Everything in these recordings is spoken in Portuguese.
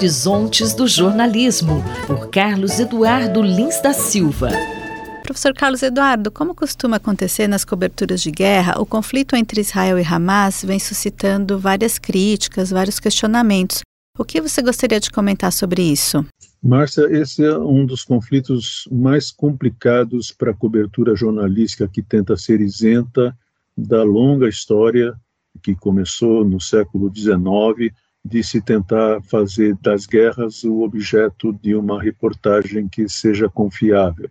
Horizontes do Jornalismo, por Carlos Eduardo Lins da Silva. Professor Carlos Eduardo, como costuma acontecer nas coberturas de guerra, o conflito entre Israel e Hamas vem suscitando várias críticas, vários questionamentos. O que você gostaria de comentar sobre isso? Márcia, esse é um dos conflitos mais complicados para a cobertura jornalística que tenta ser isenta da longa história que começou no século XIX de se tentar fazer das guerras o objeto de uma reportagem que seja confiável,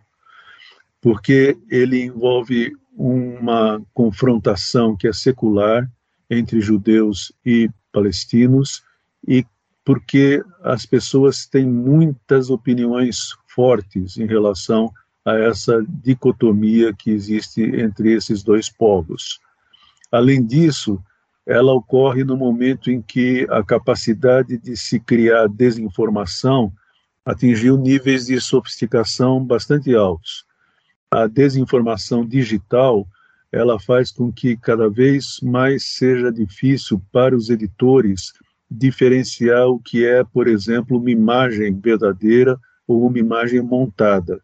porque ele envolve uma confrontação que é secular entre judeus e palestinos e porque as pessoas têm muitas opiniões fortes em relação a essa dicotomia que existe entre esses dois povos. Além disso, ela ocorre no momento em que a capacidade de se criar desinformação atingiu níveis de sofisticação bastante altos. A desinformação digital ela faz com que cada vez mais seja difícil para os editores diferenciar o que é, por exemplo, uma imagem verdadeira ou uma imagem montada.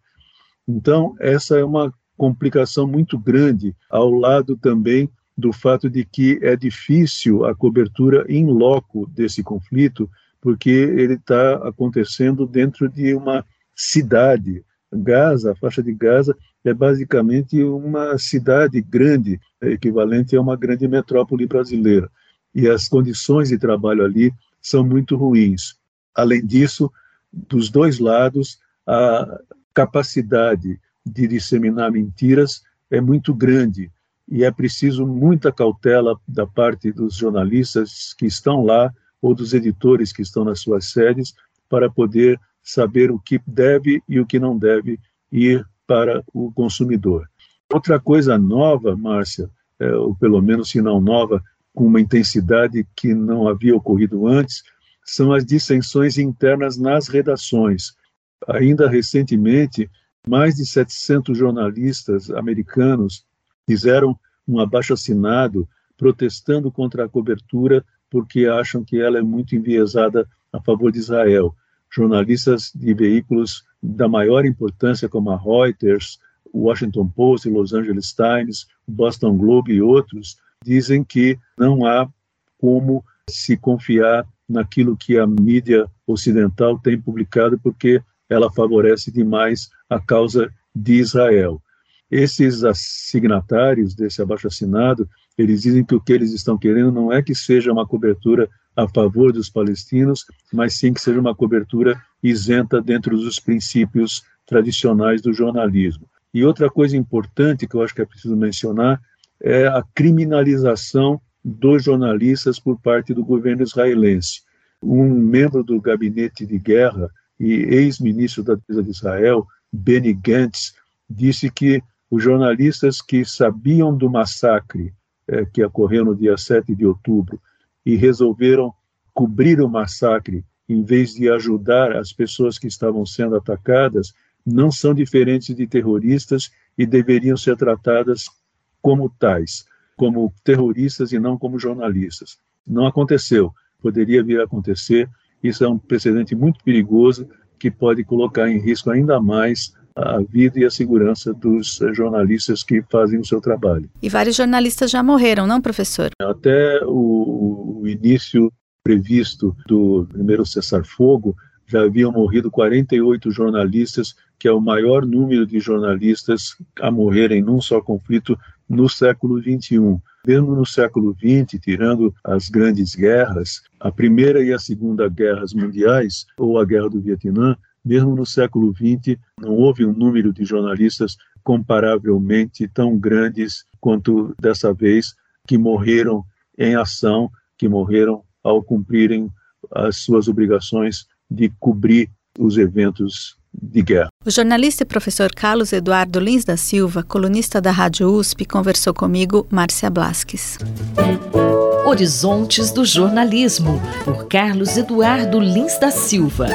Então, essa é uma complicação muito grande, ao lado também do fato de que é difícil a cobertura em loco desse conflito, porque ele está acontecendo dentro de uma cidade. Gaza, a faixa de Gaza, é basicamente uma cidade grande, equivalente a uma grande metrópole brasileira. E as condições de trabalho ali são muito ruins. Além disso, dos dois lados, a capacidade de disseminar mentiras é muito grande e é preciso muita cautela da parte dos jornalistas que estão lá ou dos editores que estão nas suas sedes para poder saber o que deve e o que não deve ir para o consumidor. Outra coisa nova, Márcia, é, ou pelo menos se não nova, com uma intensidade que não havia ocorrido antes, são as dissensões internas nas redações. Ainda recentemente, mais de 700 jornalistas americanos fizeram um abaixo-assinado protestando contra a cobertura porque acham que ela é muito enviesada a favor de Israel. Jornalistas de veículos da maior importância, como a Reuters, o Washington Post, Los Angeles Times, Boston Globe e outros, dizem que não há como se confiar naquilo que a mídia ocidental tem publicado, porque ela favorece demais a causa de Israel. Esses signatários desse abaixo-assinado, eles dizem que o que eles estão querendo não é que seja uma cobertura a favor dos palestinos, mas sim que seja uma cobertura isenta dentro dos princípios tradicionais do jornalismo. E outra coisa importante que eu acho que é preciso mencionar é a criminalização dos jornalistas por parte do governo israelense. Um membro do gabinete de guerra e ex-ministro da Defesa de Israel, Benny Gantz, disse que os jornalistas que sabiam do massacre é, que ocorreu no dia 7 de outubro e resolveram cobrir o massacre em vez de ajudar as pessoas que estavam sendo atacadas, não são diferentes de terroristas e deveriam ser tratadas como tais, como terroristas e não como jornalistas. Não aconteceu, poderia vir a acontecer. Isso é um precedente muito perigoso que pode colocar em risco ainda mais a vida e a segurança dos jornalistas que fazem o seu trabalho. E vários jornalistas já morreram, não, professor? Até o, o início previsto do primeiro cessar-fogo, já haviam morrido 48 jornalistas, que é o maior número de jornalistas a morrerem num só conflito no século XXI. Mesmo no século XX, tirando as grandes guerras, a Primeira e a Segunda Guerras Mundiais, ou a Guerra do Vietnã, mesmo no século XX, não houve um número de jornalistas comparavelmente tão grandes quanto dessa vez, que morreram em ação, que morreram ao cumprirem as suas obrigações de cobrir os eventos de guerra. O jornalista e professor Carlos Eduardo Lins da Silva, colunista da Rádio USP, conversou comigo, Márcia Blasques. Horizontes do Jornalismo, por Carlos Eduardo Lins da Silva.